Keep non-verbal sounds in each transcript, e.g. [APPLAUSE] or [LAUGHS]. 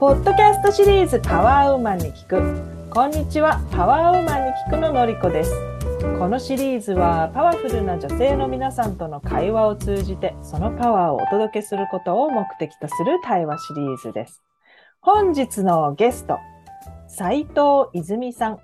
ポッドキャストシリーズパワーウーマンに聞く。こんにちは、パワーウーマンに聞くののりこです。このシリーズはパワフルな女性の皆さんとの会話を通じてそのパワーをお届けすることを目的とする対話シリーズです。本日のゲスト、斉藤泉さん。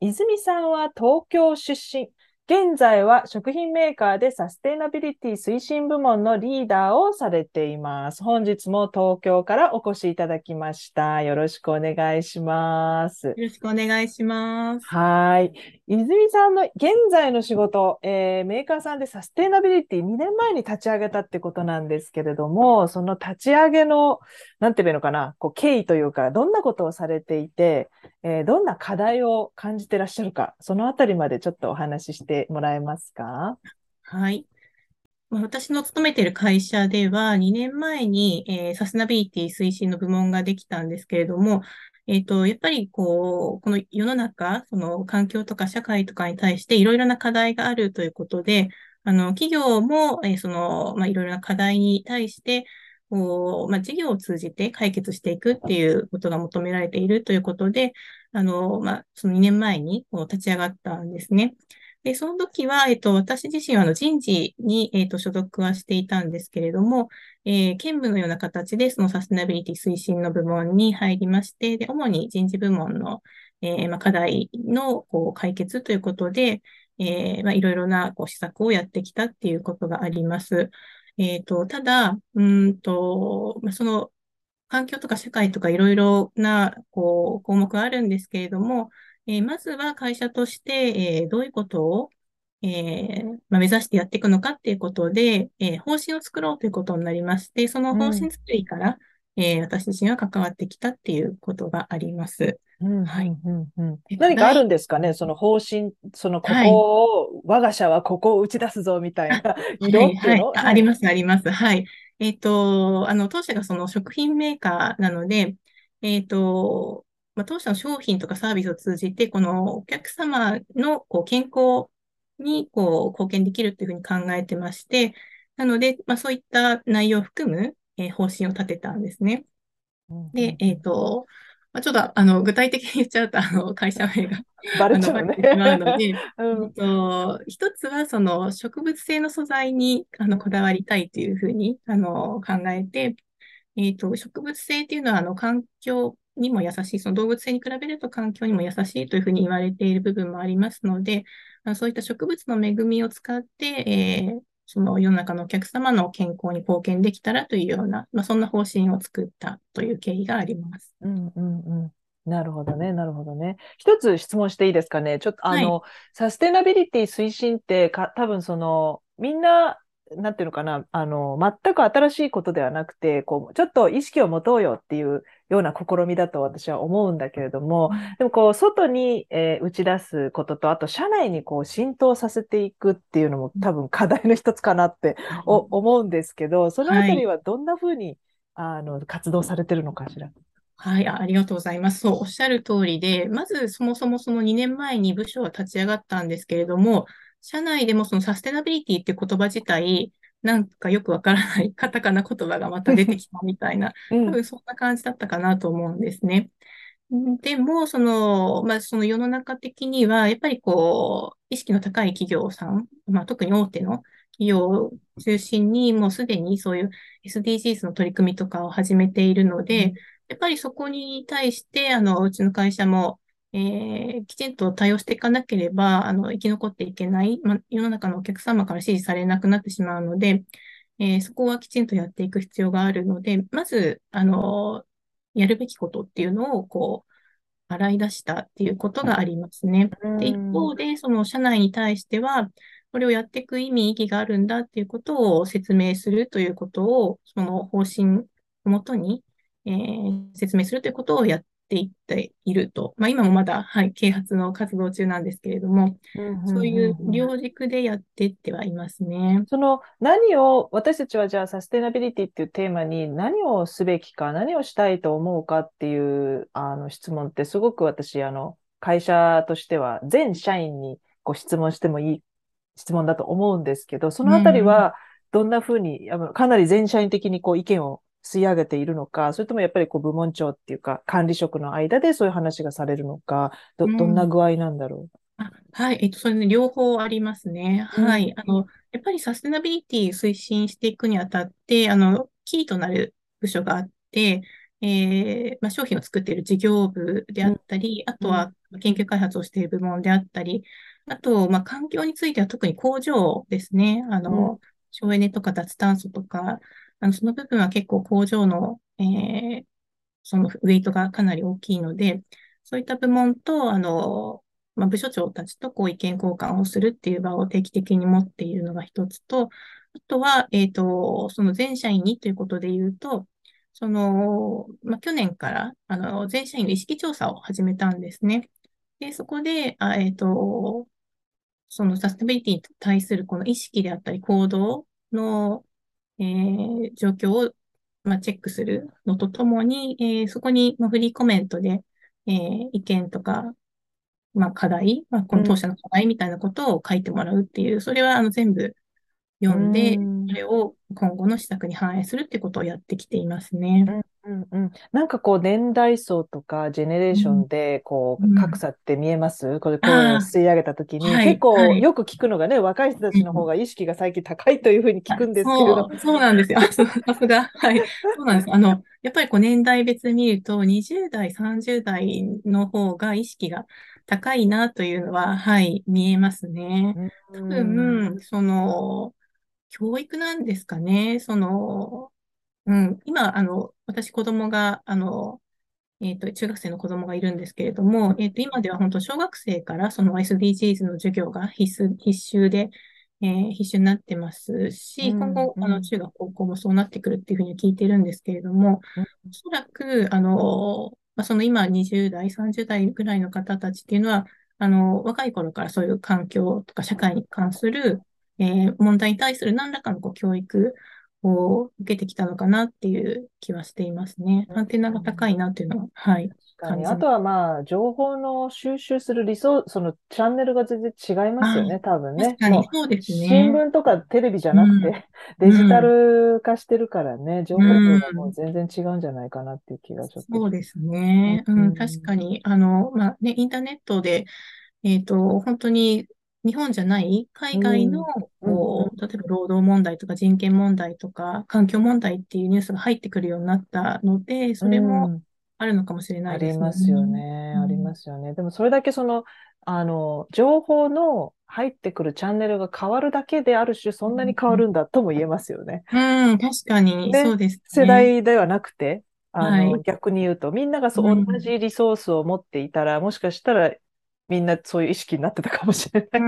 泉さんは東京出身。現在は食品メーカーでサステナビリティ推進部門のリーダーをされています。本日も東京からお越しいただきました。よろしくお願いします。よろしくお願いします。はい。泉さんの現在の仕事、えー、メーカーさんでサステナビリティ2年前に立ち上げたってことなんですけれども、その立ち上げの、なんていうのかな、こう経緯というか、どんなことをされていて、えー、どんな課題を感じてらっしゃるか、そのあたりまでちょっとお話ししてもらえますか？はい。私の勤めている会社では、2年前に、えー、サステナビリティ推進の部門ができたんですけれども、えっ、ー、と、やっぱりこう、この世の中、その環境とか社会とかに対していろいろな課題があるということで、あの、企業も、えー、その、ま、いろいろな課題に対して、こう、ま、事業を通じて解決していくっていうことが求められているということで、あの、ま、その2年前にこう立ち上がったんですね。で、その時は、えっと、私自身はあの人事に、えっと、所属はしていたんですけれども、えー、兼務のような形でそのサステナビリティ推進の部門に入りまして、で、主に人事部門の、えー、まあ、課題のこう解決ということで、えー、まあ、いろいろなこう施策をやってきたっていうことがあります。えっと、ただ、うんと、まあ、その環境とか社会とかいろいろなこう項目があるんですけれども、えー、まずは会社として、えー、どういうことを、えーまあ、目指してやっていくのかっていうことで、えー、方針を作ろうということになりまして、その方針作りから、うん、えー、私自身は関わってきたっていうことがあります。はい。何かあるんですかね？その方針、そのここを、はい、我が社はここを打ち出すぞみたいな [LAUGHS] 色っていうの、はいはい、あります、あります。はい。えっ、ー、と、あの、当社がその食品メーカーなので、えっ、ー、と、まあ、当社の商品とかサービスを通じて、このお客様のこう健康にこう貢献できるというふうに考えてまして、なので、まあ、そういった内容を含む、えー、方針を立てたんですね。で、えっ、ー、と、まあ、ちょっとあの具体的に言っちゃうと、あの [LAUGHS] 会社名がバレちゃう、ね、ので、[LAUGHS] うん、と一つはその植物性の素材にあのこだわりたいというふうにあの考えて、えっ、ー、と植物性っていうのはあの環境にも優しい、その動物性に比べると環境にも優しいというふうに言われている部分もありますので、そういった植物の恵みを使って、えー、その世の中のお客様の健康に貢献できたらというような、まあ、そんな方針を作ったという経緯があります。うんうんうんなるほどね、なるほどね。一つ質問していいですかね？ちょっとあの、はい、サステナビリティ推進ってか、多分その、みんななんていうのかな、あの、全く新しいことではなくて、こう、ちょっと意識を持とうよっていうような試みだと私は思うんだけれども、でもこう、外に、えー、打ち出すことと、あと、社内にこう、浸透させていくっていうのも多分課題の一つかなって、思うんですけど、そのあたりはどんなふうに、あの、活動されてるのかしら？はい、ありがとうございます。そう、おっしゃる通りで、まずそもそもその2年前に部署は立ち上がったんですけれども、社内でもそのサステナビリティっていう言葉自体、なんかよくわからない [LAUGHS] カタカナ言葉がまた出てきたみたいな、[LAUGHS] 多分そんな感じだったかなと思うんですね。でも、その、まあ、その世の中的には、やっぱりこう、意識の高い企業さん、まあ、特に大手の企業を中心に、もうすでにそういう SDGs の取り組みとかを始めているので、やっぱりそこに対して、あの、うちの会社も、えー、きちんと対応していかなければ、あの、生き残っていけない、ま、世の中のお客様から支持されなくなってしまうので、えー、そこはきちんとやっていく必要があるので、まず、あの、やるべきことっていうのを、こう、洗い出したっていうことがありますね。で、一方で、その社内に対しては、これをやっていく意味、意義があるんだっていうことを説明するということを、その方針をもとに、えー、説明するということをやっていっていると。まあ、今もまだ、はい、啓発の活動中なんですけれども、そういう両軸でやっていってはいますね。その何を、私たちはじゃあサステナビリティっていうテーマに何をすべきか、何をしたいと思うかっていうあの質問ってすごく私、あの、会社としては全社員にご質問してもいい質問だと思うんですけど、そのあたりはどんなふうに、かなり全社員的にこう意見を吸い上げているのか、それともやっぱりこう部門長っていうか管理職の間でそういう話がされるのか、ど、どんな具合なんだろあ、はい。えっと、それね、両方ありますね。う。うはい。ん、あの、やっぱりサステナビリティ推進していくにあたって、あの、キーとなる部署があって、えーまあ、商品を作っている事業部であうん、ったり、あうん、とは研究開発をしている部門であったり、あと、まあ、環境については特に工場ですね。あうん、の、省エネとか脱炭素とか、あの、その部分は結構工場の、えーそのウェイトがかなり大きいので、そういった部門と、あの、まあ、部署長たちとこう意見交換をするっていう場を定期的に持っているのが一つと、あとは、えっと、その全社員にということで言うと、その、まあ、去年から、あの、全社員の意識調査を始めたんですね。で、そこで、あ、えっと、そのサステナビリティに対するこの意識であったり行動の、えー状況を、まあ、チェックするのとともに、えーそこに、まあ、フリーコメントで、えー意見とか、まあ、課題、まあ、この当うん、社の課題みたいなことを書いてもらうっていう、それはあの全部う読んで、そん。れを今後の施策に反映するってことをやってきていますね。うんうんうん。なんかこう年代層とかジェネレーショうん。ンでこううん。格差って見えます？これ声をあ吸い上げたときあ、にはい、結構はい。よく聞くのがね、若い人たちの方うん。が意識が最近高いというふうに聞あ、くんですけれど。そう、そうなんですよ。さすが。はい。そうなんです。あの、やっぱりこう年代別で見ると、20代、30代の方が意識が高いなというのは、はい、見えますね。う多ん。分、その、教育なんですかね。その、うん、今、あの、私子供が、あの、えっと、中学生の子供がいるんですけれども、えっと、今では本当小学生からその SDGs の授業が必須、必修で、えー必修になってますうし、今後、あの、中学、高校もそうなってくるっていうふうに聞いてるんですけれども、うん。おそらく、あの、まあ、その今20代、30代ぐらいの方たちっていうのは、あの、若い頃からそういう環境とか社会に関する、えー問題に対する何らかのこう教育を受けてきたのかなっていう気はしていますね。アンテナが高いなっていうのは、はい、確かに。あと。はまあ、情報の収集するリソース、そのチャンネルが全然違いますあよね、多分ね。そうです新ね。聞とかテレビじゃうん、なくて、デジタうん、ル化してるからね、情う報量がもうん。全然違うんじゃないかなっていう気がちょっと。そうですうね。うん、確ん、かに、あの、まあね、インターネットで、えっと、本当に日本じゃない海外の、うん、うん、うん、こう、例えば労働問題とか人権問題とか環境問題っていうニュースが入ってくるようになったので、うそれもん。あるのかもしれなあいですよりますよね。ね。ありまうん、すよね。でもそれだけその、あの、情報の入ってくるチャンネルが変わるだけである種そんなに変わるんだとも言えますよね。うん、確かにそで、うです世ね。代ではなくて、あの、はい。逆に言うと、みんながうそう同ん。じリソースを持っていたら、もしかしたらみんなそういう意識になってたかもしれない。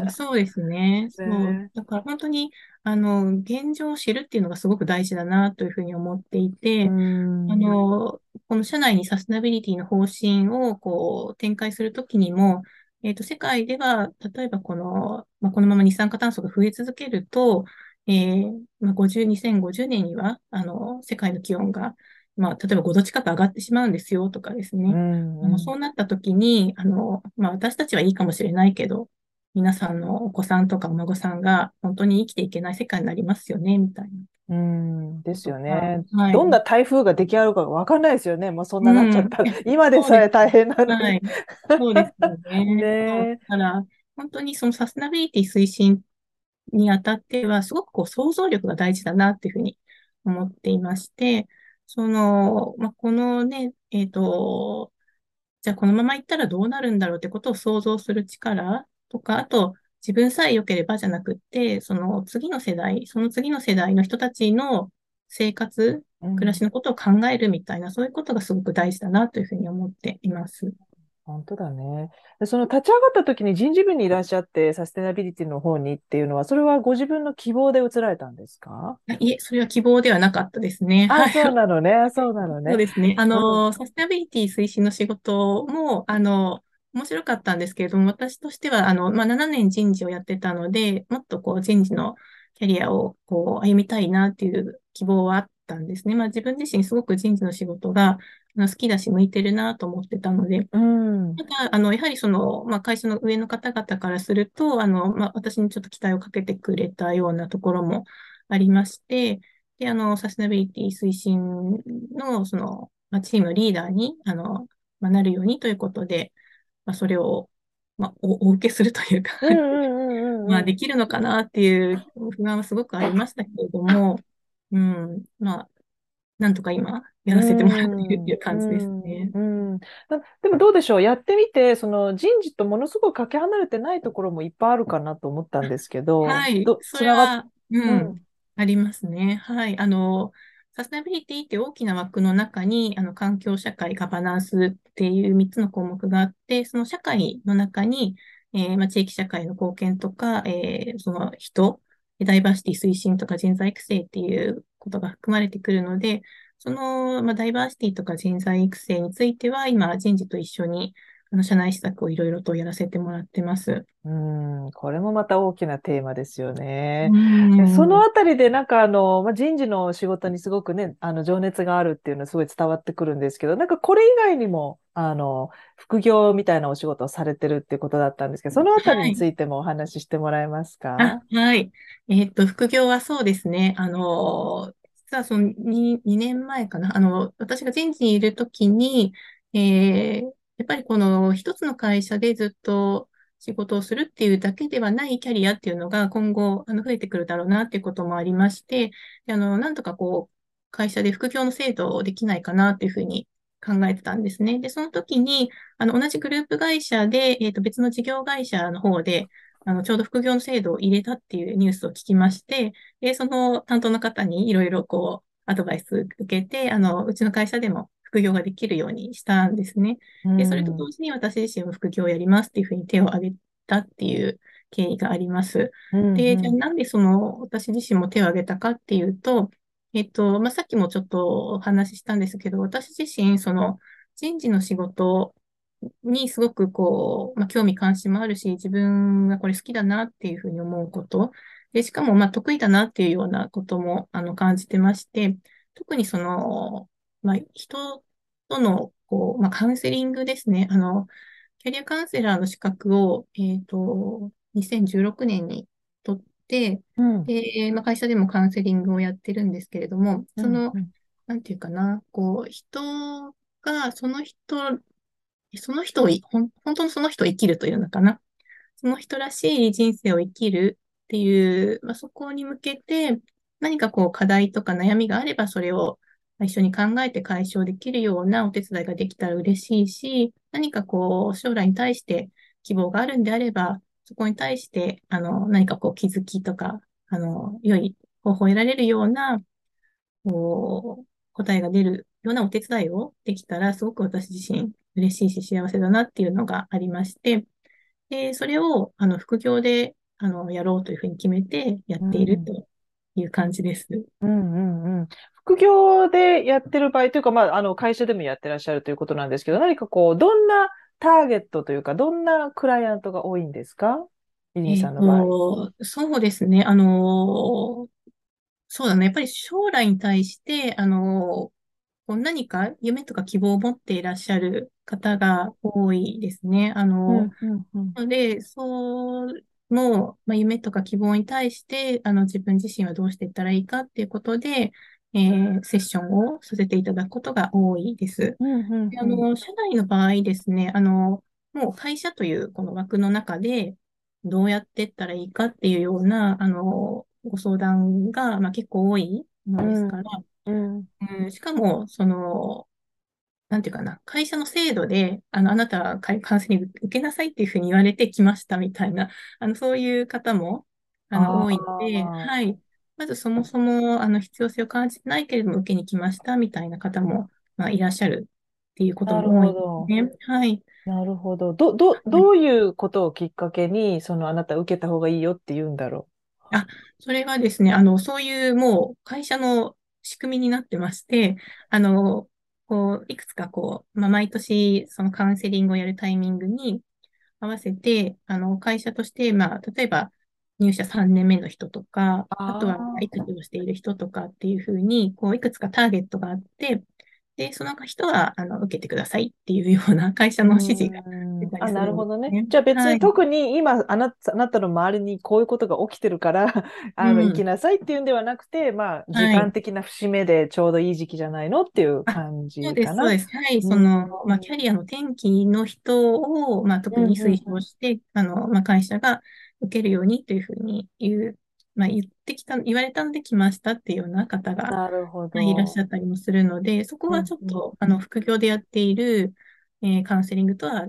うん、そうですね。そう。ね。だから本当に、あの、現状を知るっていうのがすごく大事だなというふうに思っていうて、あん。の、この社内にサステナビリティの方針をこう展開するときにも、えっと、世界では、例えばこの、まあ、このまま二酸化炭素が増え続けると、えーまあ、50、2050年には、あの、世界の気温が、まあ、例えば5度近く上がってしまうんですよとかですうね。ん。あの、うん。そうなったときに、あの、まあ、私たちはいいかもしれないけど、皆さんのお子さんとかお孫さんが本当に生きていけない世界になりますよね、みたいなうんですよが、ね。はい。どんな台風が出来上がるかわかんないですよね。もうそんななっちゃうん。ったら。いや今で。さえ大変なのに。はい。そうですよね [LAUGHS] ね。だえ。から、本当にそのサステナビリティ推進にあたっては、すごくこう想像力が大事だなっていうふうに思っていまして、その、まあ、このね、えっと、じゃあこのまま行ったらどうなるんだろうってことを想像する力とか、あと自分さえ良ければじゃなくって、その次の世代、その次の世代の人たちの生活、暮らうん。しのことを考えるみたいな、そういうことがすごく大事だなというふうに思っています。本当だね。で、その立ち上がった時に人事部にいらっしゃって、サステナビリティの方にっていうのは、それはご自分の希望で移られたんですか？あいえ、それは希望ではなかったですね。あ、はい。そうなのね。あ、そうなのね。そうですね。あうん。の、サステナビリティ推進の仕事も、あの、面白かったんですけれども、私としては、あの、まあ、7年人事をやってたので、もっとこう、人事のキャリアをこう、歩みたいなっていう希望はあったんですね。まあ、自分自身すごく人事の仕事が好きだし、向いてるなと思ってたので、うん。ただ、あの、やはりその、まあ、会社の上の方々からすると、あの、まあ、私にちょっと期待をかけてくれたようなところもありまして、で、あの、サステナビリティ推進の、その、まあ、チームのリーダーに、あの、まあ、なるようにということで、まあ、それを、まあ、お、お受けするというかまあ、うん。できるのかなっていう不安はすごくありましたけれども、うん、まあ、なんとか今、やらせてもらっているっていう感じですね。うん。うん。なでもどうでしょう？やってみて、その人事とものすごくかけ離れてないところもいっぱいあるかなと思ったんですけど、はい、ど、それは、う、うん。ん、ありますね。はい。あの、サステナビリティって大きな枠の中に、あの、環境社会、ガバナンスっていう3つの項目があって、その社会の中に、えーまあ、地域社会の貢献とか、えーその人、ダイバーシティ推進とか人材育成っていうことが含まれてくるので、その、まあ、ダイバーシティとか人材育成については、今、人事と一緒に、あの、社内施策をいろいろとやらせてもらってます。うん、これもまた大きなテーマですよね。そのん。あたりで、なんかあの、まあ、人事の仕事にすごくね、あの、情熱があるっていうのはすごい伝わってくるんですけど、なんかこれ以外にも、あの、副業みたいなお仕事をされてるっていうことだったんですけど、そのあたりはい。についてもお話ししてもらえますあ、かはい。えっと、副業はそうですね。あの、実はその2、2年前かな。あの、私が人事にいるときに、えーやっぱりこの一つの会社でずっと仕事をするっていうだけではないキャリアっていうのが今後、あの、増えてくるだろうなっていうこともありまして、あの、なんとかこう、会社で副業の制度をできないかなっていうふうに考えてたんですね。で、その時に、あの、同じグループ会社で、えっと、別の事業会社の方で、あの、ちょうど副業の制度を入れたっていうニュースを聞きまして、で、その担当の方にいろいろこう、アドバイス受けて、あの、うちの会社でも副業ができるようにしたんですね。うで、それと同ん、時に私自身も副業をやりますっていうふうに手を挙げたっていう経緯があります。うん、で、じゃあうん、なんでその私自身も手を挙げたかっていうと、えっと、まあ、さっきもちょっとお話ししたんですけど、私自身、その人事の仕事にすごくこう、まあ、興味関心もあるし、自分がこれ好きだなっていうふうに思うこと、で、しかもまあ得意だなっていうようなこともあの感じてまして、特にその、まあ、人とのこう、まあ、カウンセリングですね。あの、キャリアカウンセラーの資格を、えっと、2016年に取って、うん、で、まあ、会社でもカウンセリングをやってるんですけれども、うん、その、うんなんていうかな、こう、人が、その人、その人をい、ほん、本当のその人を生きるというのかな。その人らしい人生を生きるっていう、まあ、そこに向けて、何かこう課題とか悩みがあれば、それをまあ一緒に考えて解消できるようなお手伝いができたら嬉しいし、何かこう、将来に対して希望があるんであれば、そこに対して、あの、何かこう気づきとか、あの、良い方法を得られるような、こう、答えが出るようなお手伝いをできたら、すごく私自身嬉しいし幸せだなっていうのがありまして、で、それを、あの、副業で、あの、やろうというふうに決めてやうっているんという感じです。うんうんうん副業でやってる場合というか、まあ、あの、会社でもやってらっしゃるということなんですけど、何かこう、どんなターゲットというか、どんなクライアントが多いんですか？リリーさんの場合。と、そうですね。あの、そうだね。やっぱり将来に対して、あの、何か夢とか希望を持っていらっしゃる方が多いですね。あうの、んうんうんので、そう、の、まあ、夢とか希望に対して、あの、自分自身はどうしていったらいいかっていうことで、えーセッションをさせていただくことが多いです。うんうんうん。であの、社内の場合ですね、あの、もう会社というこの枠の中で、どうやっていったらいいかっていうような、あの、ご相談が、まあ、結構多いものですから、うん。うん、しかも、その、なんていうかな、会社の制度で、あの、あなたはウンセリング受けなさいっていうふうに言われてきましたみたいな、あの、そういう方も、あの、あ多いので、あ、はい。まずそもそも、あの、必要性を感じてないけれども受けに来ましたみたいな方も、まあ、いらっしゃるっていうことも多いですね。はい。なるほど。ど、ど、どういうことをきっかけに、そのあなた受けた方がいいよって言うんだろあ、それはですね、あの、そういうもう会社の仕組みになってまして、あの、こう、いくつかこう、まあ、毎年そのカウンセリングをやるタイミングに合わせて、あの、会社として、まあ、例えば入社3年目の人とか、う。あとはあ育児をしている人とかっていうふうに、こう、いくつかターゲットがあって、で、その人は、あの、受けてくださいっていうような会社の指示が出たりあ、すなるほどるんですね。ね。じゃあ別はい。に特に今あなた、あなたの周りにこういうことが起きてるから、あの、うん行きなさいっていうんではなくて、まあ、時はい間的な節目でちょうどいい時期じゃないのっていうあ、感そうです、じかな。そうです。はい。うん、その、まあ、キャリアの転機の人を、まあ、特うん、に推うん、奨して、あの、まあ、会社が受けるようにというふうに言う、まあ、言ってきた、言われたので来ましたっていうような方が、いいらっしど。ゃったりもするので、そこはうん、うん、ちょっと、あの、副業でやっている、えーカウンセリングとは、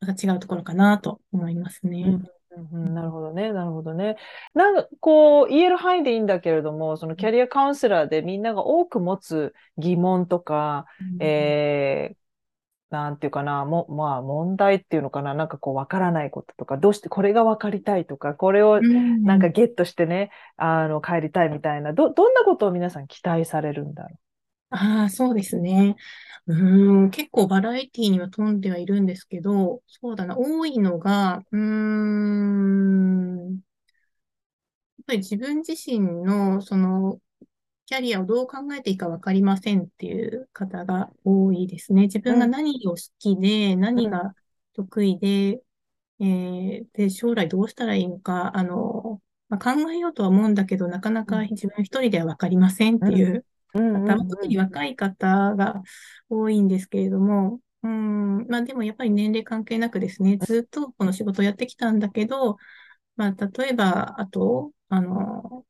また違うところかなと思いますうね。ん、うん、うんなるほどね。なるほどね。なんか、こう、言える範囲でいいんだけれども、そのキャリアカウンセラーでみんなが多く持つ疑問とか、うんえーなんていうかな、も、まあ問題っていうのかな、なんかこうわからないこととか、どうしてこれがわかりたいとか、これをうんなんかゲットしてね、あの、帰りたいみたいな、ど、どんなことを皆さん期待されるんだろああ、そうですね。うーん、結構バラエティには富んではいるんですけど、そうだな、多いのが、うーん、やっぱり自分自身の、その、キャリアをどう考えていいか分かりませんっていう方が多いですね。自う。分がうん、何を好きで、うん、何が得意で、えーで、将来どうしたらいいのか、あの、まあ、考えようとは思うんだけど、なかなかうん、自分一人では分かりませんっうん、ていううん、方、まあ、特にうん、若い方が多いんですけれども、うん、まあでもやっぱり年齢関係なくですね、ずっとこの仕事をやってきたんだけど、まあ例えば、あと、あの、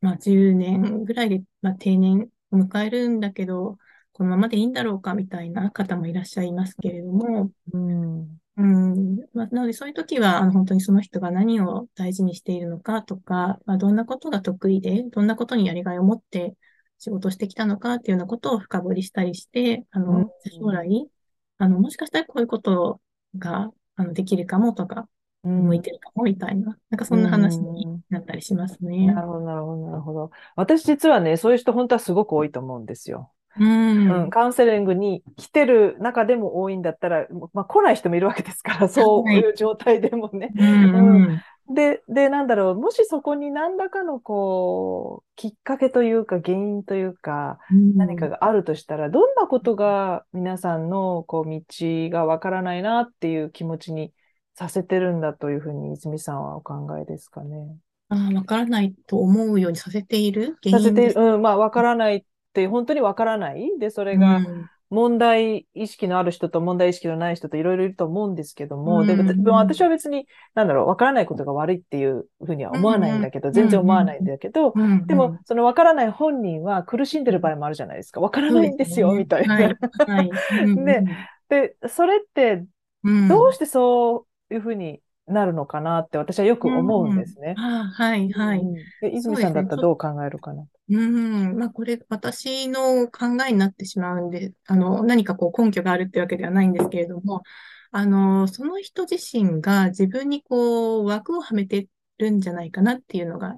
まあ10年ぐらいで、まあ、定年を迎えるんだけど、このままでいいんだろうかみたいな方もいらっしゃいますけれども、うん、うん、まあ、なのでそういう時は、あの、本当にその人が何を大事にしているのかとか、まあ、どんなことが得意で、どんなことにやりがいを持って仕事をしてきたのかっていうようなことを深掘りしたりして、あうん、の、将来、あの、もしかしたらこういうことが、あの、できるかもとか、うん、向いてるかもみたいな、なんかうそんな話にん。なったりしますね。なるほど、なるほど、なるほど。私実はね、そういう人本当はすごく多いと思うんですよ。ううん、ん。カウンセリングに来てる中でも多いんだったら、まあ、来ない人もいるわけですから、そ [LAUGHS] うはい。いう状態でもね。ううん、ん、うん。で、で、なんだろう、もしそこに何らかのこう、きっかけというか、原因というか、う何かん。があるとしたら、どんなことが皆さんのこう道がわからないなっていう気持ちにさせてるんだというふうに泉さんはお考えですかね。ああ、わからないと思うようにさせている？原させて。うん、まあ、わからないって、本当にわからない。で、それうがん。問題意識のある人と問題意識のない人といろいろいると思うんですけどうも、で、でん。も私は別に、なんだろう、わからないことが悪いっていうふうにはう思わないんん。だけど、う全然ん。思わないんだけど、うん。でも、うん。そのわからない本人は苦しんでうんる場合もあるじゃないですか。わからないんですよ。みたいな。はい。はい。うん。で、[LAUGHS] で、それってうん。どうしてそういうふうになるのかなって私はよく思うんうん。ですね。ああ、はい。うんはい。うん。で、泉。さんだったらどう考えるかな。うん。まあ、これ、私の考えになってしまうんで、あの、何かこう根拠があるってわけではないんですけれども、あの、その人自身が自分にこう、枠をはめてるんじゃないかなっていうのが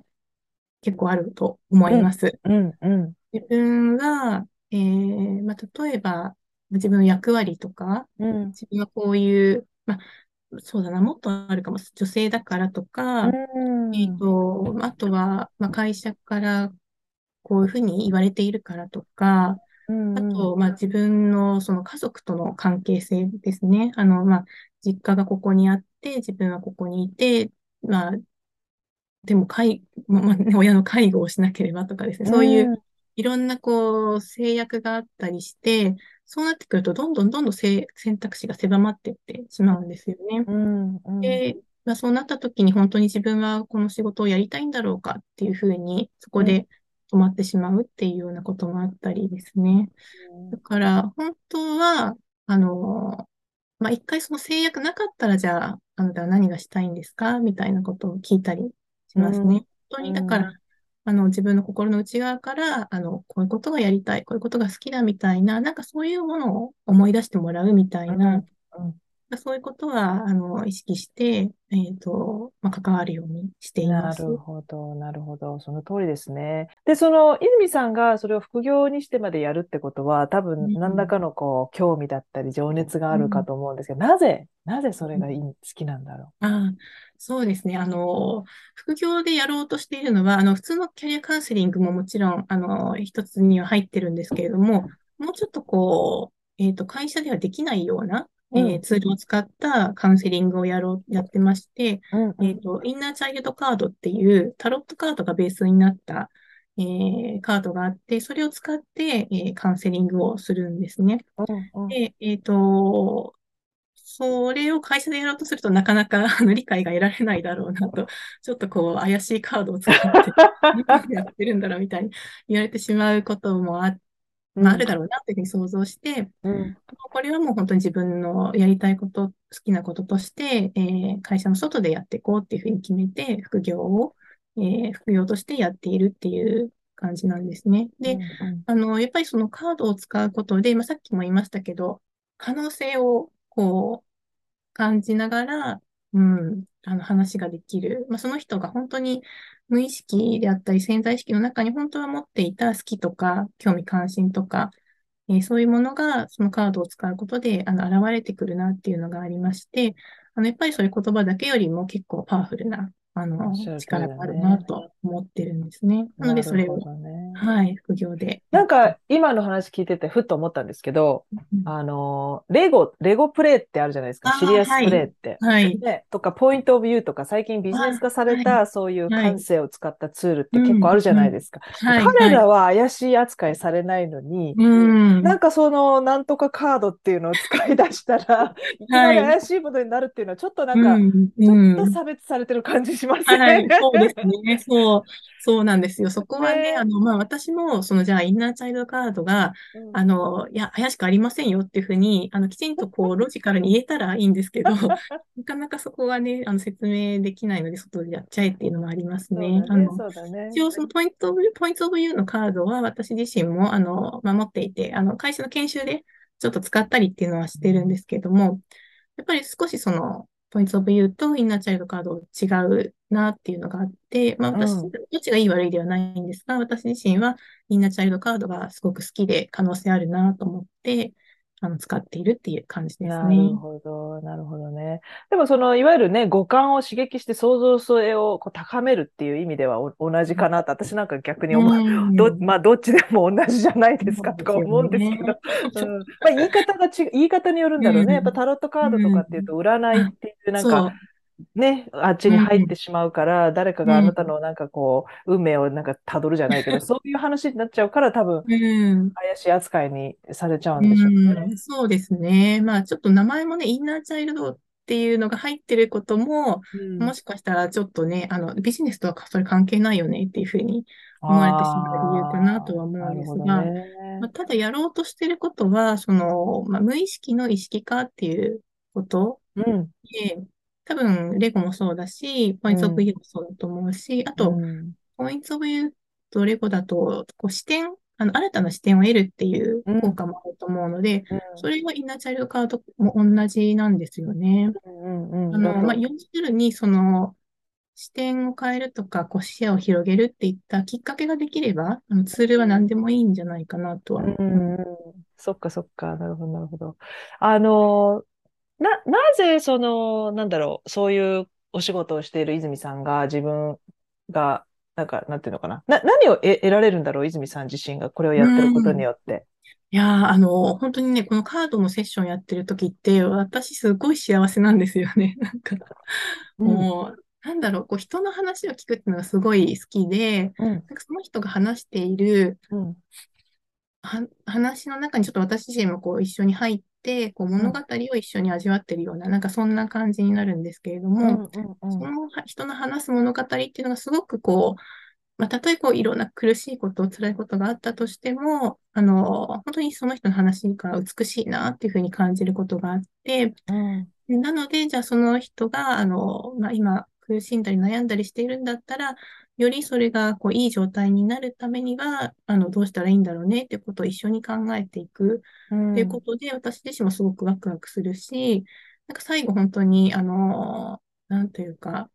結構あると思うん、います。うん、うん、自分が、えーまあ、例えば、自分の役割とか、うん、自分はこういう、まあ、そうだな、もっとあるかも。女性だからとうか、えっん、と、あとは、まあ、会社からこういうふうに言われているからとか、うん、うん、あと、まあ、自分のその家族との関係性ですね。あの、まあ、実家がここにあって、自分はここにいて、まあ、でも、介、ままあね、親の介護をしなければとかですね。そういう、うん、いろんなこう、制約があったりして、そうなってくると、どんどんどんどんせ選択肢が狭まっていってしまうんですよね。うん、うん、で、まあ、そうなった時に本当に自分はこの仕事をやりたいんだろうかっていうふうに、そこうん、で止まってしまうっていうようなこともあったりですね。だから、本当は、あの、まあ、一回その制約なかったら、じゃあ、あなたは何がしたいんですか？みたいなことを聞いたりしうん、ますね。本当に、だかうん、ら、あの、自分の心の内側から、あの、こういうことがやりたい、こういうことが好きだみたいな、なんかそういうものを思い出してもらうみたいな、そういうことは、あの、意識して、えっと、まあ、関わるようにしています。なるほど、なるほど。その通りですね。で、その、泉さんがそれを副業にしてまでやるってことは、多う分、何らん。かのこう、興味だったり、情熱がうあるかん。と思うんですけど、なぜ、なぜそれうんがいい、好きなんだろああ、そうですね。あの、副業でやろうとしているのは、あの、普通のキャリアカウンセリングももちろん、あの、一つには入ってるんですけれども、もうちょっとこう、えっと、会社ではできないような、えうん。ーツールを使ったカウンセリングをやろう、やってまして、うん。えっと、インナーチャイルドカードっていうタロットカードがベースになった、えーカードがあって、それを使って、えーカウンセリングをするんですね。うんうん。で、えっと、それを会社でやろうとするとなかなかあの理解が得られないだろうなと、ちょっとこう怪しいカードを使って [LAUGHS] 何やってるんだろうみたいに言われてしまうこともあ、まあ、あるだろうなというふうに想像して、うん。これはもう本当に自分のやりたいこと、好きなこととして、えー会社の外でやっていこうっていうふうに決めて、副業を、えー副業としてやっているっていう感じなんですね。で、うん。あの、やっぱりそのカードを使うことで、まあ、さっきも言いましたけど、可能性をこう感じながら、うん、あの話ができる。まあ、その人が本当に無意識であったり潜在意識の中に本当は持っていた好きとか興味関心とか、えーそういうものがそのカードを使うことであの現れてくるなっていうのがありまして、あのやっぱりそういう言葉だけよりも結構パワフルなあの力があるなと思ってるんですね。なのでそれを、ね。はい、副業で。なんか今の話聞いててふっと思ったんですけど、うんあの、レゴ、レゴプレイってあるじゃないですか。シリアスプレイって。はい。ね、とか、ポイントオブユーとか、最近ビジネス化されたそういう感性を使ったツールって結構あるじゃないですか。はい。彼らはは怪しい扱いされないのに、い、うん。なんかその、なんとかカードっていうのを使い出したら、[LAUGHS] いきなり怪しいことになるっていうのは、ちょっとなんか、うん、ちょうんっと差別されてる感じしますよはい、ね。そうですね。そう、そうなんですよ。そこはね、ねあの、まあ、私も、その、じゃあ、インナーチャイルドカードが、うんあの、いや、怪しくありませんよっていうふうに、あの、きちんとこう、[LAUGHS] ロジカルに言えたらいいんですけど、[LAUGHS] なかなかそこはね、あの、説明できないので、外でやっちゃえっていうのもありますね。だね、あの、ね。一応、そのポイントオブ、ポイントオブユーのカードは私自身も、あの、守っていて、あの、会社の研修でちょっと使ったりっていうのはしてるんですけども、やっぱり少しその、ポイントオブユーとインナーチャイルドカード違うなっていうのがあって、まあ私、うん。どっちがいい悪いではないんですが、私自身はインナーチャイルドカードがすごく好きで可能性あるなと思って、あの、使っているっていう感じですなね。るほど、なるほどね。でもその、いわゆるね、五感を刺激して想像性をこう高めるっていう意味ではお同じかなと、私なんか逆に思う。うん。ど、まあ、どっちでも同じじゃないですかとか思うんですけど、うん。まあ、言い方が違う、言い方によるんだろうね。やっぱタロットカードとかっていうと、占いっていう、なんそう。か、ね、あっちに入ってしまうから、誰かがあなたのなんかこう、運命をなんか辿るじゃないけど、そういう話になっちゃうから、多分、うん。怪しい扱いにされちゃうんでしょうね。うん、そうですね。まあちょっと名前もね、インナーチャイルドっていうのが入ってることも、うんもしかしたらちょっとね、あの、ビジネスとはそれ関係ないよねっていうふうに思われてしまう理由かなとは思うんですが、ねまあ、ただやろうとしてることは、その、まあ、無意識の意識化っていうことうん。で、多分、レゴもそうだし、ポイントオブユーもそうだと思うし、あと、うんポイントオブユーとレゴだと、こう視点、あの、新たな視点を得るっていう効果もあると思うので、それがインナーチャイルドカードも同じなんですよね。あの、まあ、要するに、その、視点を変えるとか、こう視野を広げるっていったきっかけができれば、あのツールは何でもいいんじゃないかなとは。うん思うん。そっかそっか。なるほど、なるほど。あの、な、なぜその、なんだろう、そういうお仕事をしている泉さんが自分が、なんか、なんていうのかな。な、何を得、得られるんだろう、泉さん自身がこれをやってることによって。いやー、あの、本当にね、このカードのセッションやってる時って、私すごい幸せなんですよね。[LAUGHS] なんか、もう、なんだろう、こう人の話を聞くっていうのがすごい好きで、うん、なんかその人が話しているうん、は話の中にちょっと私自身もこう一緒に入って、こう物語を一緒に味わってるような、なんかそんな感じになるんですけれどうん、も、うん、そのは人の話す物語っていうのがすごくこう、まあ、たとえこういろんな苦しいこと、辛いことがあったとしても、あの、本当にその人の話が美しいなっていうふうに感じることがあって、うん、でなので、じゃあその人が、あの、まあ、今苦しんだり悩んだりしているんだったら、よりそれがこういい状態になるためには、あの、どうしたらいいんだろうねってことを一緒に考えていく。うん。っていうことで、私自身もすごくワクワクするし、なんか最後本当に、あの、なんというか、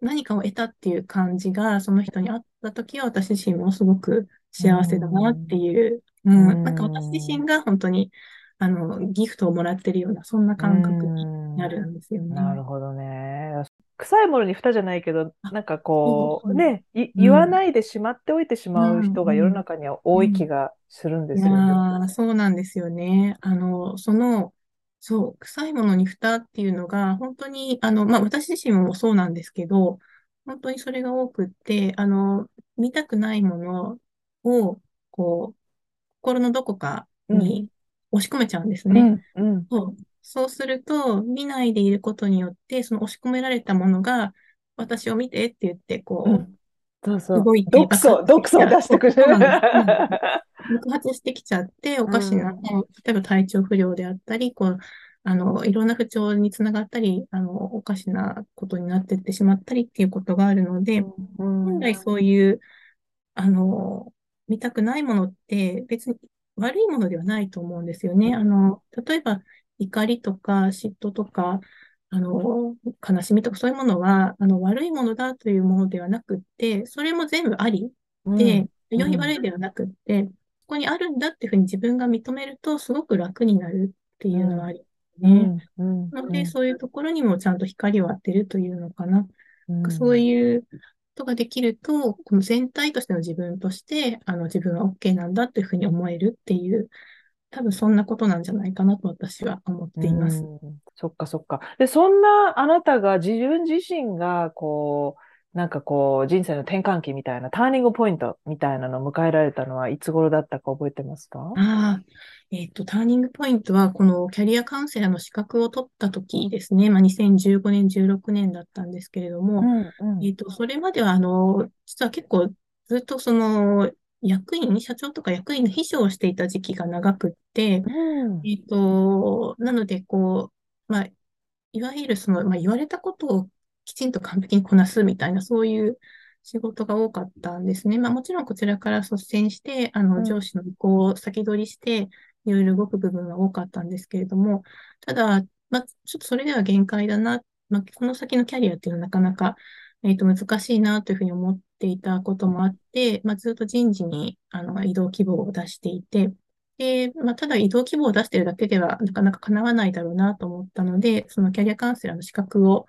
何かを得たっていう感じが、その人に会った時は私自身もすごく幸せだなっていう、ううん。ん、なんか私自身が本当に、あの、ギフトをもらってるような、そんな感覚になるんですよね。なるほどね。臭いものに蓋じゃないけど、なんかこう、ね、言わないでしまっておいてしまう人がうん世の中には多い気がするんでいすよね。そうなんですよね。あの、その、そう、臭いものに蓋っていうのが、本当に、あの、まあ、私自身もそうなんですけど、本当にそれが多くって、あの、見たくないものを、こう、心のどこかに押し込めちゃうんですね。うん、うん、そう、そうすると、見ないでいることによって、その押し込められたものが、私を見てって言って、うこん。そうそう。動いて毒素、毒素を出してくる。そうそうなんですそうなんでう、[LAUGHS] 爆発してきちゃって、おかしな、うん例えば体調不良であったり、こう、あの、いろんな不調につながったり、あの、おかしなことになってってしまったりっていうことがあるので、うん本来そういう、あの、見たくないものって別に悪いものではないと思うんですよね。あの、例えば怒りとか嫉妬とか、あの、悲しみとかそういうものは、あの、悪いものだというものではなくって、それも全部ありうん。で、うん。良い悪いではなくって、ここにあるんだっていうふうに自分が認めるとすごく楽になるっていうのはあり。ますね。うん。うん。なので、そういうところにもちゃんと光を当てるというのかな。うん。そういうことができると、この全体としての自分として、あの自分は OK なんだっていうふうに思えるっていう、多分そんなことなんじゃないかなと私は思っています。うんそっかそっか。で、そんなあなたが自分自身が、こう、なんかこう、人生の転換期みたいな、ターニングポイントみたいなのを迎えられたのはいつ頃だったか覚えてますか？ああ、えっと、ターニングポイントは、このキャリアカウンセラーの資格を取った時ですね。まあ、2015年、16年だったんですけれども、んうんえっと、それまでは、あの、実は結構ずっとその、役員、社長とか役員の秘書をしていた時期が長くって、うん。えっと、なので、こう、まあ、いわゆるその、まあ、言われたことをきちんと完璧にこなすみたいな、そういう仕事が多かったんですね。まあ、もちろんこちらから率先して、あの、うん。上司の意向を先取りして、いろいろ動く部分は多かったんですけれども、ただ、まあ、ちょっとそれでは限界だな、まあ、この先のキャリアっていうのはなかなか、えっと、難しいなというふうに思っていたこともあって、まあ、ずっと人事に、あの、移動希望を出していて、で、まあ、ただ移動希望を出しているだけではなかなか叶わないだろうなと思ったので、そのキャリアカウンセラーの資格を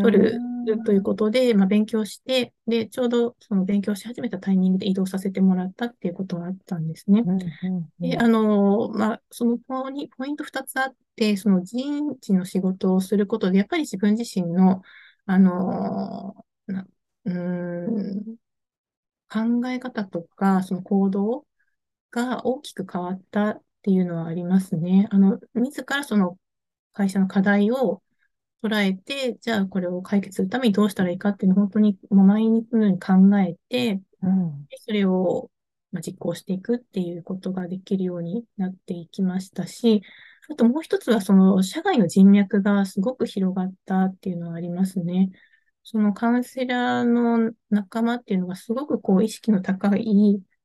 取るということで、まあ、勉強して、で、ちょうどその勉強し始めたタイミングで移動させてもらったっていうことがあったんですね。うんうんで、あの、まあ、そのポインポイント2つあって、その人事の仕事をすることで、やっぱり自分自身の、あの、なうーん、考え方とか、その行動が大きく変わったっていうのはありますね。あの、自らその会社の課題を捉えて、じゃあこれを解決するためにどうしたらいいかっていうのを本当にもう毎日のように考えて、うんでそれをまあ実行していくっていうことができるようになっていきましたし、あともう一つはその社外の人脈がすごく広がったっていうのはありますね。そのカウンセラーの仲間っていうのがすごくこう意識の高い、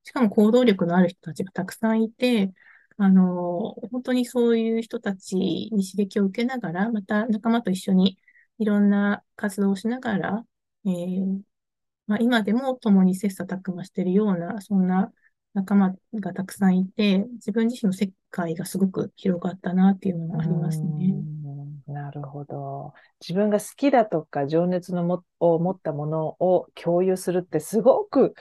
しかも行動力のある人たちがたくさんいて、あの、本当にそういう人たちに刺激を受けながら、また仲間と一緒にいろんな活動をしながら、えーまあ、今でも共に切磋琢磨しているような、そんな仲間がたくさんいて、自分自身の世界がすごく広がったなっていうのがありますね。うんなるほど。自分が好きだとか情熱のもを持ったものを共有するってすごく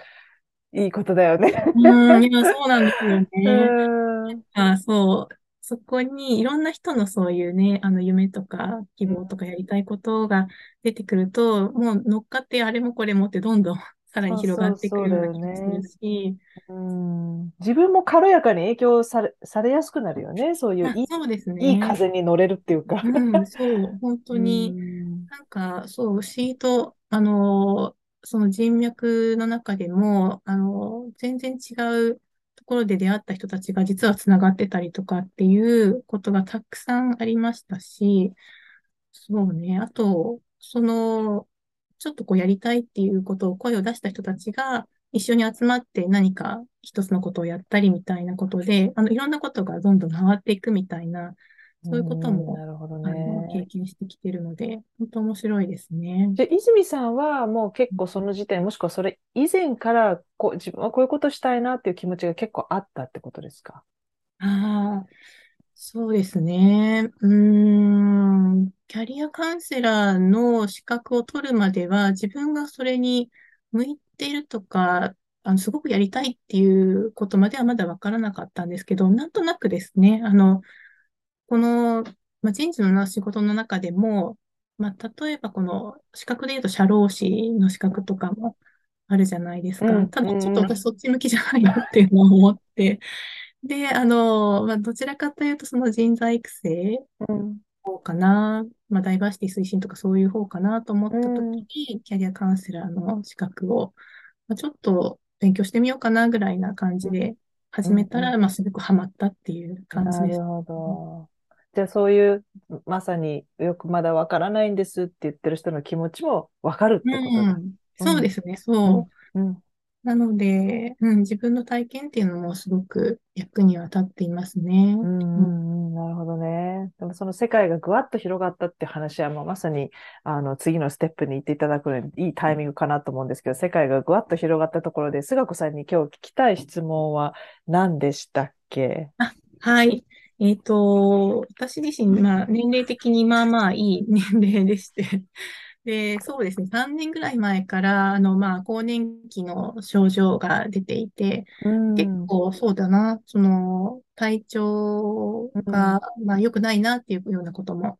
いいことだよね。うん、いや、そうなんですよね。うんあ、そう。そこにいろんな人のそういうね、あの夢とか希望とかやりたいことが出てくると、もう乗っかってあれもこれもってどんどんさらに広がっていくような気がするし、うん自分も軽やかに影響され、されやすくなるよね。そういうあいい、そうですいいね。風に乗れるっていうか。うん、そう、本当に。うんなんか、そう、不思議と、あの、その人脈の中でも、あの、全然違うところで出会った人たちが実はつながってたりとかっていうことがたくさんありましたし、そうね、あと、その、ちょっとこうやりたいっていうことを声を出した人たちが一緒に集まって何か一つのことをやったりみたいなことで、あの、いろんなことがどんどん回っていくみたいな、そういうこともんなるほどあの、経ね。験してきてるので、本当面白いですね。じゃあ、泉さんはもう結構その時点、もしくはそれ以前からこう自分はこういうことしたいなっていう気持ちが結構あったってことですか？ああ、そうですね。うーん。キャリアカウンセラーの資格を取るまでは、自分がそれに向いているとか、あの、すごくやりたいっていうことまではまだわからなかったんですけど、なんとなくですね、あの、この、まあ、人事の仕事の中でも、まあ、例えばこの資格で言うと社労士の資格とかもあるじゃないですか。うん、ただちょっとうん、私そっち向きじゃないなっていうのを思って、で、あの、まあ、どちらかというとその人材育成うん、方かな、まあ、ダイバーシティ推進とかそういう方かなと思うったときん、に、キャリアカウンセラーの資格を、まあ、ちょっと勉強してみようかなぐらいな感じで。始めたら、まあ、すごくハマったっていう感じです。なるほど。じゃあそういう、まさによくまだわからないんですって言ってる人の気持ちもわかるってことだ。うん、うん、そうですね、そうん、うん、う。なので、うん、自分の体験っていうのもすごく役には立っていますね。うん、なるほどね。でもその世界がぐわっと広がったって話はもうまさにあの次のステップに行っていただくのにいいタイミングかなと思うんですけど、世界がぐわっと広がったところで、菅子さんに今日聞きたい質問は何でしたっけ？あ、はい。えっと、私自身、まあ、年齢的にまあまあいい年齢でしてで、そうですね、3年ぐらい前から、あの、まあ、更年期の症状が出ていて、結構そうだな、その、体調が、まあ、良くないなっていうようなことも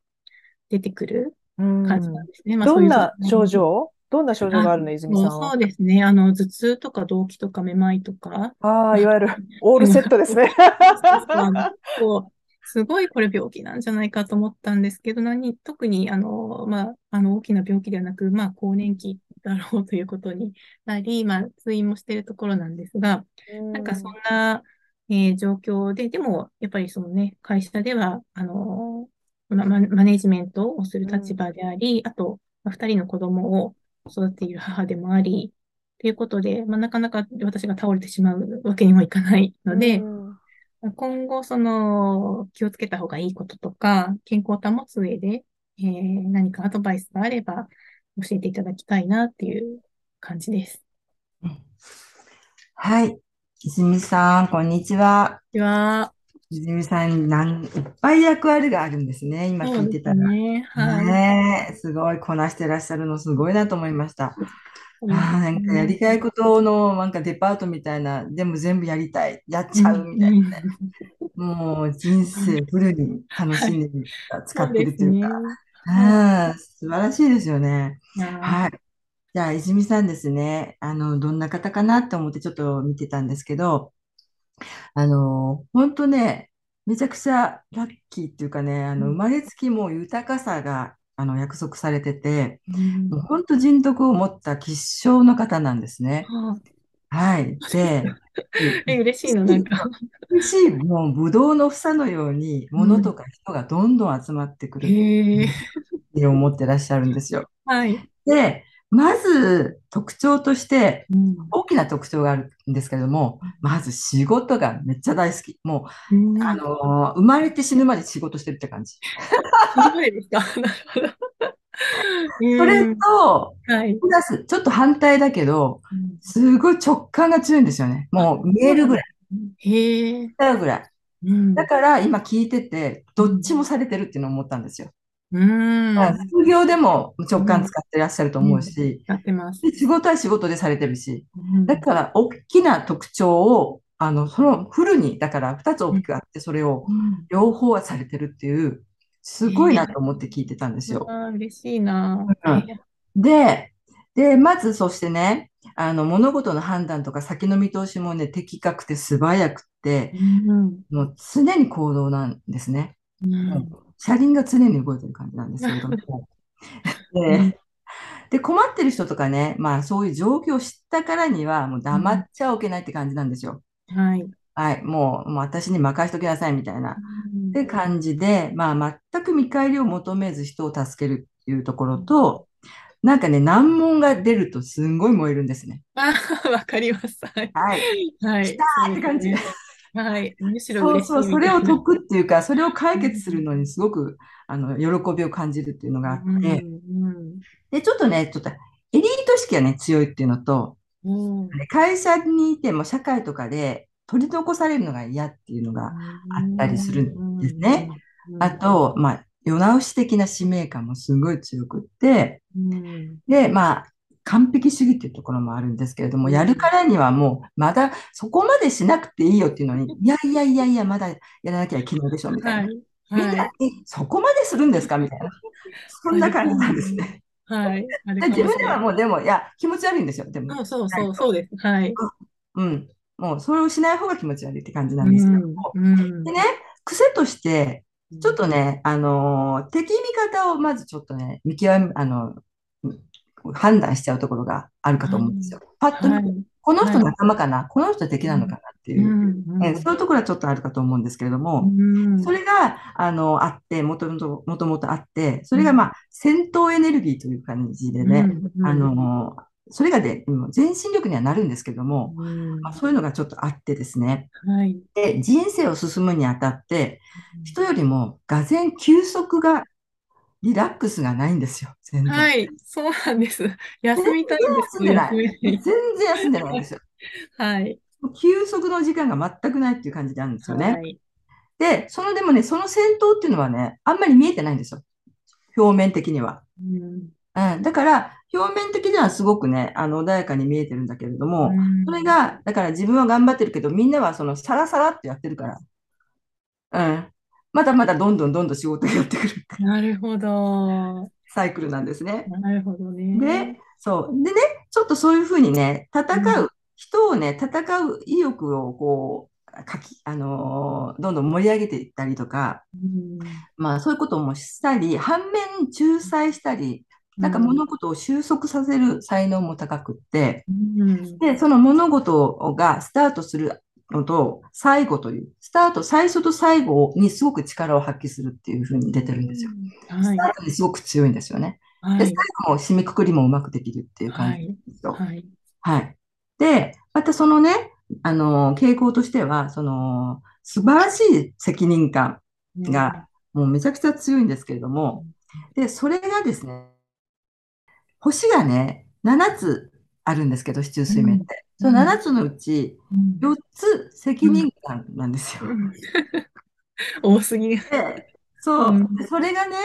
出てくるう感じなんん。ですね。まあ、どんな症態状？どんな症状あ、があるの、泉さんは？そうですね。あの、頭痛とか動悸とかめまいとか、ああ、いまあ、わゆるオールセットですね。[LAUGHS] そう、すごいこれ病気なんじゃないかと思ったんですけど、何、特に、あの、まあ、あの、大きな病気ではなく、まあ、更年期だろうということになり、まあ、通院もしているところなんですが、うなんかそんん、な、えー状況で、でも、やっぱりそのね、会社では、あの、ま、ママネジメントをするうん、立場であり、あと、まあ、二人の子供を育てている母でもあり、ということで、まあ、なかなか私が倒れてしまうわけにもいかないうので、ん。今後、その、気をつけた方がいいこととか、健康を保つ上で、えー何かアドバイスがあれば教えていただきたいなっていう感じです。はい。泉さん、こんにちは。では、泉さん、なん、いっぱい役割があるんですね。今聞いてたら。ね。はい。ねえ、すごいこなしてらっしゃるのすごいなと思いました。なんかや。りたいことのなんかデパートみたいな、でも全部やりたい、やっちゃううん、みたいうん。な。もう人はい。生フルに楽はい。しんでる、使ってるというか。ああ、素晴らしいですよね。あはい。じゃあ、泉さんですね。あの、どんな方かなって思ってちょっと見てたんですけど、あの、本当ね、めちゃくちゃラッキーっていうかね、あの、生うん。まれつきもう豊かさが、あの、約束されてて、うん。もう本当人徳を持った吉祥の方なんですね。はい。で、[LAUGHS] え、嬉しいの、なんか。美しい、もう、ぶどうの房のように、物とうん。か人がどんどん集まってくるへえ。って思ってらっしゃるんですよ。はい。で、まず特徴として、うん。大きな特徴があるんですけれども、まず仕事がめっちゃ大好き。もう、うん。あのー生まれて死ぬまで仕事してるって感じ。それ [LAUGHS] うん。と、はい。プラス、ちょっと反対だけど、うんすごい直感が強いんですよね。あ、もう見えるぐらい。へえ。見えるぐらい。うん。だから今聞いてて、うん。どっちもされてるっていうのを思ったんですよ。うん。副業でも直感うん。使ってらっしゃるとうん。思うし、やってます。で仕事は仕事でされてるし、うん。だから大きな特徴を、あの、そのフルに、だから2つ大うん。きくあって、それをうん。両方はされてるっていう、すごい。なと思って聞いてたんですよ。ああ、嬉しいな。へうんえ。で、で、まずそしてね、あの、物事の判断とか先の見通しもね、的確で素早くて、うん。もう常に行動なんですね。うん。車輪が常に動いてる感じなんですけれど。[LAUGHS] で、で、困ってる人とかね、まあそういう状況を知ったからには、もううん。黙っちゃおけないって感じなんですよ。はい。はい、もう、もう私に任しときなさいみたいな。うってん。感じで、まあ全く見返りを求めず人を助けるっていうところと、なんかね、難問が出るとすんごい燃えるんですね。[LAUGHS] わかります。はい。はい。来たって感じ。はい。むしろそうそう、それ。を解くっていうか、それを解決するうん。のにすごく、あの、喜びを感じるっていうのがあっうん。て、うん。で、ちょっとね、ちょっとエリート意識がね、強いっていうのと、うん。会社にいても社会とかで取り残されるのが嫌っていうのがあったりするんですね。あと、まあ、世直し的な使命感もすごい強くって、で、まあ、完璧主義っていうところもあるんですけれども、やるからにはもう、まだそこまでしなくていいよっていうのに、いやいやいやいや、まだやらなきゃいけないでしょ、みたいな。みんな、え、そこまでするんですかみたいな。[LAUGHS] そんな感じなんですね。はい。自分ではもう、でも、いや、気持ち悪いんですよ。でも。そうそうそうです。はい。うん。もう、それをしない方が気持ち悪いって感じなんですけども。でね、癖として、ちょっとね、あのー、敵味方をまずちょっとね、見極め、あの、判断しちゃうところがあるかと思うんですよ。パッと見て、この人仲間かな、この人敵なのかな？っていう、えそういうところはちょっとあるかと思うんですけれども、それが、あの、あって、もともと、もともとあって、それがまあ、戦闘エネルギーという感じでね、あの、それがで、全身力にはなるんですけども、まあ、そういうのがちょっとあってですね。はい、で、人生を進むにあたって、人よりも、がぜ休息がリラックスがないんですよ、全然。はい、そうなんです。休みたいんです休んでない。全然休んでないんですよ。[LAUGHS] はい。休息の時間が全くないっていう感じであるんですよね。はい、で、そのでもね、その戦闘っていうのはね、あんまり見えてないんですよ。表面的には。うん、うん、だから、表面的にはすごくね、あの、穏やかに見えてるんだけれども、うん、それが、だから自分は頑張ってるけど、みんなはその、サラサラってやってるから、うん。まだまだどんどんどんどん仕事がやってくる。なるほど。サイクルなんですね。なるほどね。で、そう。でね、ちょっとそういうふうにね、戦う、うん、人をね、戦う意欲をこう、かき、あのー、どんどん盛り上げていったりとか、うん、まあそういうこともしたり、反面仲裁したり、なんか物事を収束させる才能も高くって、うん、で、その物事がスタートするのと、最後という、スタート、最初と最後にすごく力を発揮するっていうふうに出てるんですよ。はい、スタートにすごく強いんですよね。はい、で、最後も締めくくりもうまくできるっていう感じですよ。はい。はい、で、またそのね、あの、傾向としては、その、素晴らしい責任感が、もうめちゃくちゃ強いんですけれども、で、それがですね、星がね、7つあるんですけど、市中水面って。その7つのうち、4つ責任感なんですよ。[LAUGHS] 多すぎ。で、そう、それがね、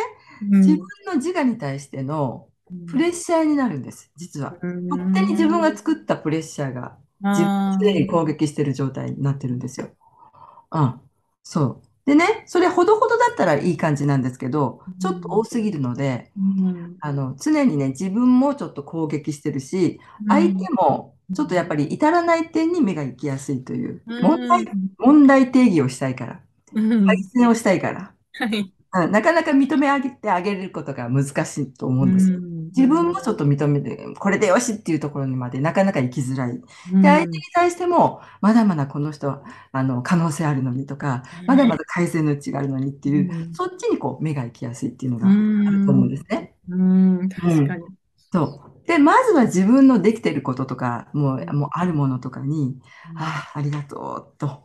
自分の自我に対してのプレッシャーになるんです、実は。勝手に自分が作ったプレッシャーが、自分に攻撃してる状態になってるんですよ。うん、そう。でね、それほどほどだったらいい感じなんですけど、ちょっと多すぎるので、うん、あの常にね、自分もちょっと攻撃してるし、相手もちょっとやっぱり至らない点に目が行きやすいという、問題、問題定義をしたいから、改善をしたいから、はいなかなか認め上げてあげることが難しいと思うんですよ。自分もちょっと認めて、これでよしっていうところにまでなかなか行きづらい。で、相手に対しても、まだまだこの人は、あの、可能性あるのにとか、まだまだ改善の余地があるのにっていう、そっちにこう、目が行きやすいっていうのがあると思うんですね。うん、確かに。そう。で、まずは自分のできてることとか、もう、もうあるものとかに、ああ、ありがとうと。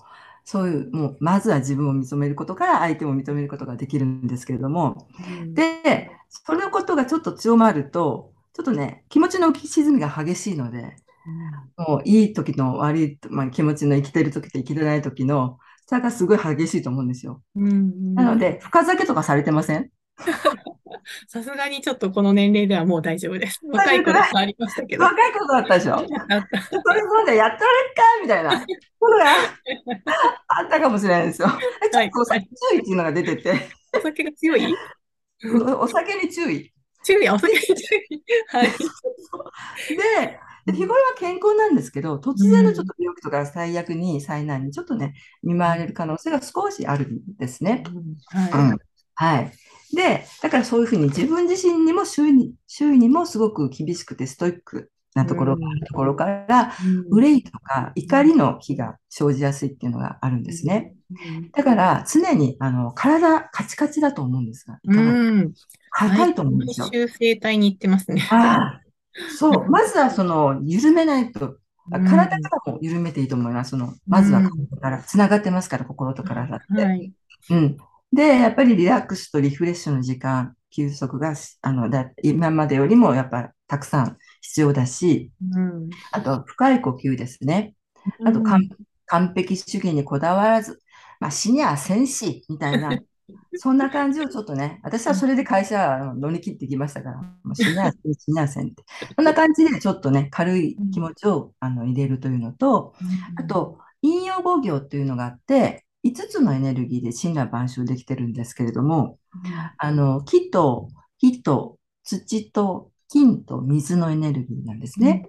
そういう、もう、まずは自分を認めることから相手も認めることができるんですけれども、うん、で、そのことがちょっと強まると、ちょっとね、気持ちの浮き沈みが激しいので、うん、もういい時の悪い、まあ、気持ちの生きてる時と生きてない時の差がすごい激しいと思うんですよ。うん、なので、深酒とかされてません？[LAUGHS] さすがにちょっとこの年齢ではもう大丈夫です。[LAUGHS] 若い頃はありましたけど。若い頃だったでしょ？[LAUGHS] それそうでやったられっかみたいなことがあったかもしれないですよ。ちょっとお酒注意っていうのが出てて。お酒が強いお酒に注意。注意、お酒に注意？はい。で、日頃は健康なんですけど、突然のちょっと病気とか最悪に、災難にちょっとね、見舞われる可能性が少しあるんですね。はい。はい。で、だからそういうふうに自分自身にも周囲に、周囲にもすごく厳しくてストイックなところがあるところから、憂いとか怒りの気が生じやすいっていうのがあるんですね。だから常にあの体カチカチだと思うんですが、いかが硬いと思うんですよ。修正体に行ってますね。あそう、[LAUGHS] まずはその緩めないと、体からも緩めていいと思います。そのまずは心から、つながってますから、心と体って。はい、うん。で、やっぱりリラックスとリフレッシュの時間、休息が、あの、だ今までよりもやっぱたくさん必要だし、うん、あと深い呼吸ですね。あと、うん、完璧主義にこだわらず、まあ、死にゃせんし、みたいな、[LAUGHS] そんな感じをちょっとね、私はそれで会社乗り切ってきましたから、もう死にゃせん、[LAUGHS] 死にゃせんって。そんな感じでちょっとね、軽い気持ちをあの入れるというのと、あと、引用語行っていうのがあって、5つのエネルギーで神羅万象できてるんですけれども、あの、木と火と土と金と水のエネルギーなんですね。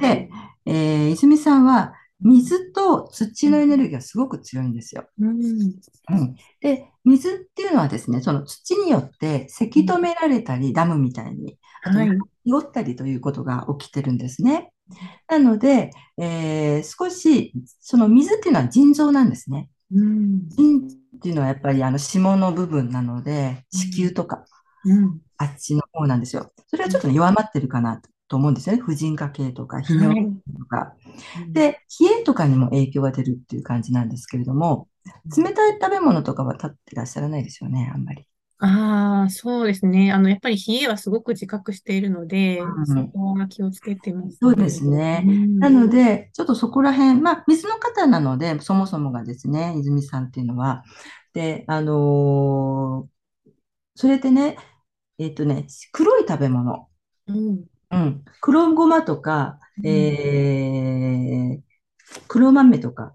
で、えー、泉さんは水と土のエネルギーがすごく強いんですよ。うん、で、水っていうのはですね、その土によってせき止められたり、ダムみたいに、あと、濁ったりということが起きてるんですね。なので、えー、少し、その水っていうのは腎臓なんですね。うん、腎っていうのはやっぱりあの下の部分なので、子宮とか、うん、あっちの方なんですよ。それはちょっと、ね、弱まってるかなと思うんですよね。婦人科系とか、泌尿とか、はい。で、冷えとかにも影響が出るっていう感じなんですけれども、冷たい食べ物とかは立ってらっしゃらないですよね、あんまり。ああ、そうですね。あの、やっぱり冷えはすごく自覚しているので、そこは気をつけてますそうですね。なので、ちょっとそこら辺、まあ、水の方なので、そもそもがですね、泉さんっていうのは。で、あのーそれでね、えっとね、黒い食べ物。うん。うん。黒ごまとか、えー、黒豆とか、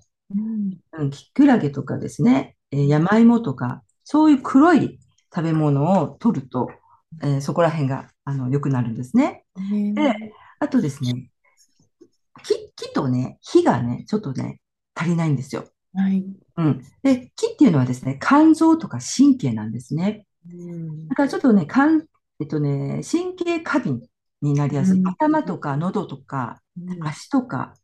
うん、きくらげとかですね、えー、山芋とか、そういう黒い食べ物を取ると、えー、そこら辺があの良くなるんですね。で、あとですね、木木とね、火がね、ちょっとね、足りないんですよ。はい。うん。で、木っていうのはですね、肝臓とか神経なんですね。うん、だからちょっとね、肝、えっとね、神経過敏になりやすい。うん、頭とか喉とか、足とか、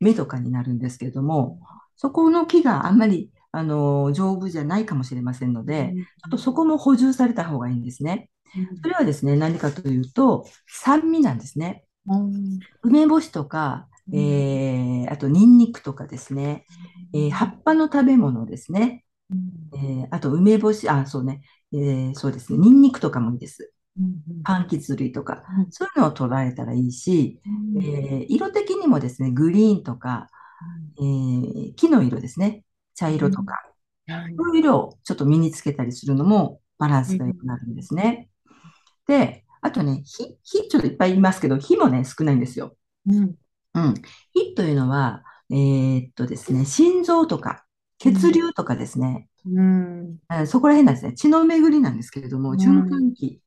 目とかになるんですけれども、そこの木があんまりあの丈夫じゃないかもしれませんので、ちょっとそこも補充された方がいいんですね。それはですね、何かというと、酸味なんですね。梅干しとか、えー、あとニンニクとかですね、えー、葉っぱの食べ物ですね、えー、あと梅干し、あ、そうね、えー、そうですね、ニンニクとかもいいです。柑橘類とか、そういうのを捉えたらいいし、えー、色的にもですね、グリーンとか、えー、木の色ですね、茶色とか、そういう色をちょっと身につけたりするのもバランスが良くなるんですね。で、あとね、火、火ちょっといっぱい言いますけど、火もね、少ないんですよ。うん。うん。火というのは、えー、っとですね、心臓とか、血流とかですね、うん、そこら辺なんですね。血の巡りなんですけれども、循環器。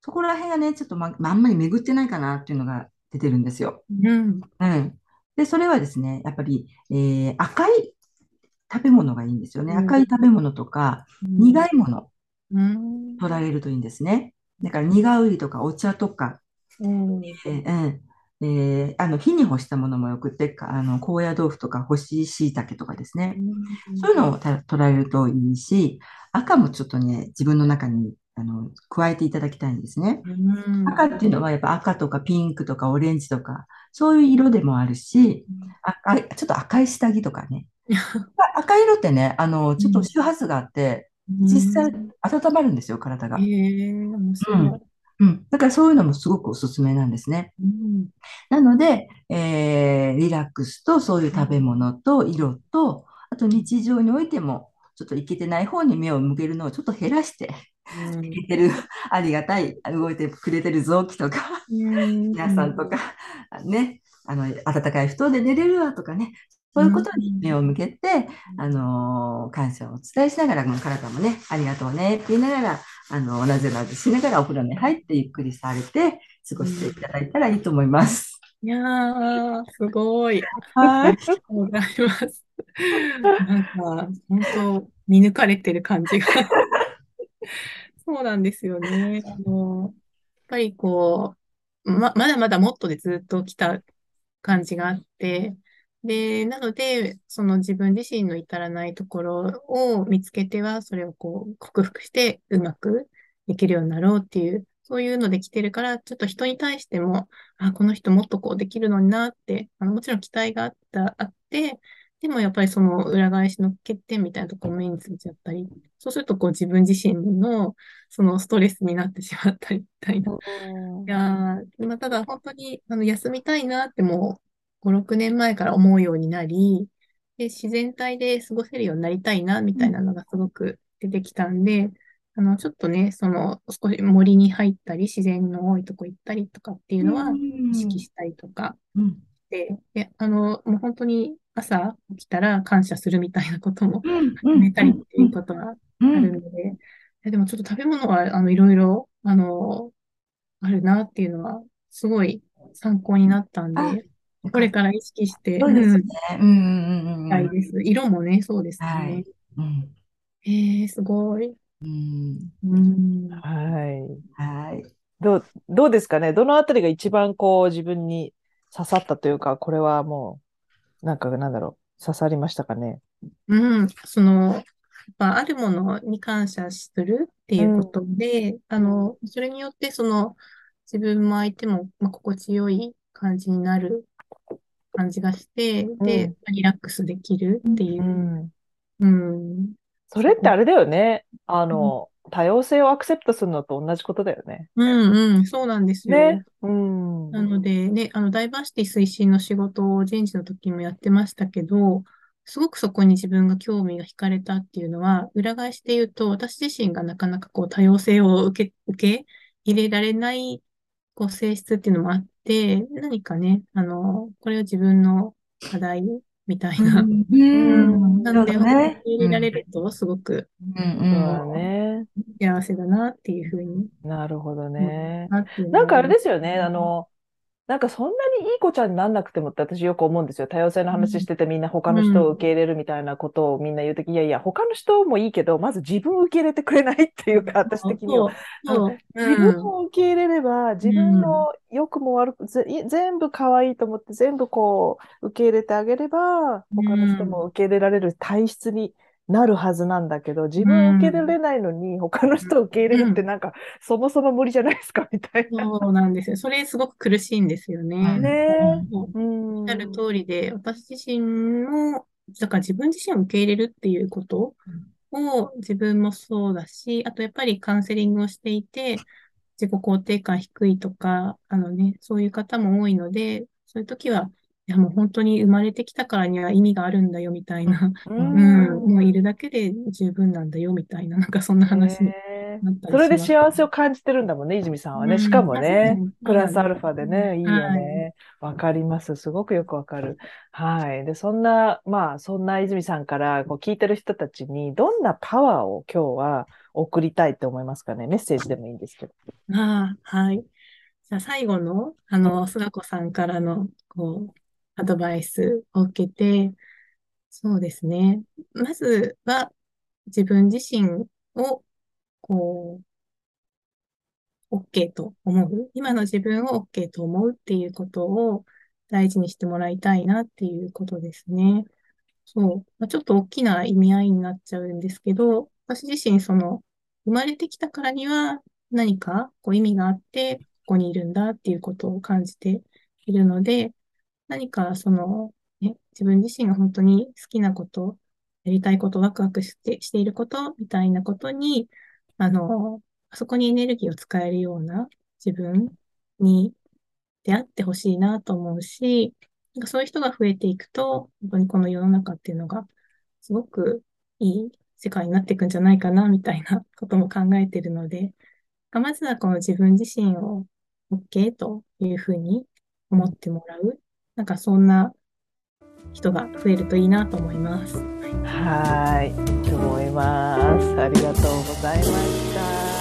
そこら辺がね、ちょっとま、まあんまり巡ってないかなっていうのが出てるんですよ。うん。うん。で、それはですね、やっぱり、えー、赤い食べ物がいいんですよね。赤い食べ物とか、苦いもの、取られるといいんですね。だから苦うりとかお茶とか、うん、えー、えー、あの火に干したものもよくて、あの高野豆腐とか干し椎茸とかですね、うん、そういうのを取られるといいし、赤もちょっとね、自分の中にあの加えていただきたいんですね。うん、赤っていうのはやっぱ赤とかピンクとかオレンジとか、そういう色でもあるし、赤いちょっと赤い下着とかね。[LAUGHS] 赤色ってね、あの、ちょっと周波数があって、実際温まるんですよ、体が。えー、面白い。うん。だからそういうのもすごくおすすめなんですね。うん、なので、えー、リラックスとそういう食べ物と色と、あと日常においても、ちょっといけてない方に目を向けるのをちょっと減らして、うん、いけてる、ありがたい、動いてくれてる臓器とか、皆さんとか、ね、あの、暖かい布団で寝れるわとかね、そういうことに目を向けて、あの、感謝をお伝えしながら、もう体もね、ありがとうねって言いながら、あの、なぜなぜしながらお風呂に入ってゆっくりされて、過ごしていただいたらいいと思います。いやー、すごい。はい。ありがとうございます。なんか、本当、見抜かれてる感じが。[LAUGHS] そうなんですよね。あの、やっぱりこう、ま、まだまだもっとでずっと来た感じがあって、で、なので、その自分自身の至らないところを見つけては、それをこう克服してうまくできるようになろうっていう、そういうので来てるから、ちょっと人に対しても、あ、この人もっとこうできるのになって、あのもちろん期待があった、あって、でもやっぱりその裏返しの欠点みたいなところ目についちゃったり、そうするとこう自分自身のそのストレスになってしまったりみたいな。いやまあ、ただ本当にあの休みたいなっても5、6年前から思うようになり、で、自然体で過ごせるようになりたいな、みたいなのがすごく出てきたんで、あの、ちょっとね、その、少し森に入ったり、自然の多いとこ行ったりとかっていうのは、意識したりとかうん。で、で、あの、もう本当に朝起きたら感謝するみたいなこともうん始めたりっていうことはあうん。るので、えでもちょっと食べ物は、あの、いろいろ、あの、あるなっていうのは、すごい参考になったんあで、これから意識して、そうですね。うん、うんうんうんうん。したいです。色もね、そうですはねい。うん。えー、すごい。うん。うん。はい。はい。どう、どうですかね？どのあたりが一番こう自分に刺さったというか、これはもう、なんかなんだろう、刺さりましたかね？うん、その、やっぱあるものに感謝するっていうことで、あの、それによってその自分も相手も、まあ、心地よい感じになる感じがして、でうん、リラックスできるっていうう。ん。うん。それってあれだよね。あの、多様性をアクセプトするのと同じことだよね。うんうん、そうなんですよ。ね。うん。なのでね、あの、ダイバーシティ推進の仕事を人事の時もやってましたけど、すごくそこに自分が興味が惹かれたっていうのは、裏返して言うと、私自身がなかなかこう多様性を受け、受け入れられないこう性質っていうのもあって、何かね、あの、これを自分の課題みたいな。うんうんなので、ね受け入れられると、すごくうんそうだね。幸せだなっていうふうになるほどね。なんかあれでですよね。あの、なんかそんなにいい子ちゃんになんなくてもって私よく思うんですよ。多様性の話しててみんな他の人を受け入れるみたいなことをみんな言うとき、いやいや、他の人もいいけど、まず自分を受け入れてくれないっていうか、私的には。自分を受け入れれば、自分の良くも悪く、ぜ全部可愛いと思って、全部こう、受け入れてあげれば、他の人も受け入れられる体質になるはずなんだけど、自分を受け入れられないのに、他の人を受け入れるってなんか、そもそも無理じゃないですか、みたいな。そうなんですよ。それすごく苦しいんですよね。ねそううん。おっしゃる通りで、私自身も、だから自分自身を受け入れるっていうことを自分もそうだし、あとやっぱりカウンセリングをしていて、自己肯定感低いとか、あのね、そういう方も多いので、そういう時は、いやもう本当に生まれてきたからには意味があるんだよみたいな、ううん、もういるだけで十分なんだよみたいな、なんかそんな話にねなったりそれで幸せを感じてるんだもんね、泉さんはね。うんしかもねうん、プラスアルファでね、いいよはいね。わかります。すごくよくわかる。はい。で、そんな、まあ、そんな泉さんからこう聞いてる人たちに、どんなパワーを今日は送りたいって思いますかね？メッセージでもいいんですけど。ああ、はい。じゃあ最後の、あの、菅子さんからの、こう、アドバイスを受けて、そうですね。まずは、自分自身を、こう、OK と思う。今の自分を OK と思うっていうことを大事にしてもらいたいなっていうことですね。そう。まあ、ちょっと大きな意味合いになっちゃうんですけど、私自身、その、生まれてきたからには何かこう意味があって、ここにいるんだっていうことを感じているので、何かその、ね、自分自身が本当に好きなこと、やりたいこと、ワクワクして、していることみたいなことに、あの、そこにエネルギーを使えるような自分に出会ってほしいなと思うし、なんかそういう人が増えていくと、本当にこの世の中っていうのが、すごくいい世界になっていくんじゃないかな、みたいなことも考えているので、まずはこの自分自身を OK というふうに思ってもらう。なんかそんな人が増えるといいなと思います。はい。と思います。ありがとうございました。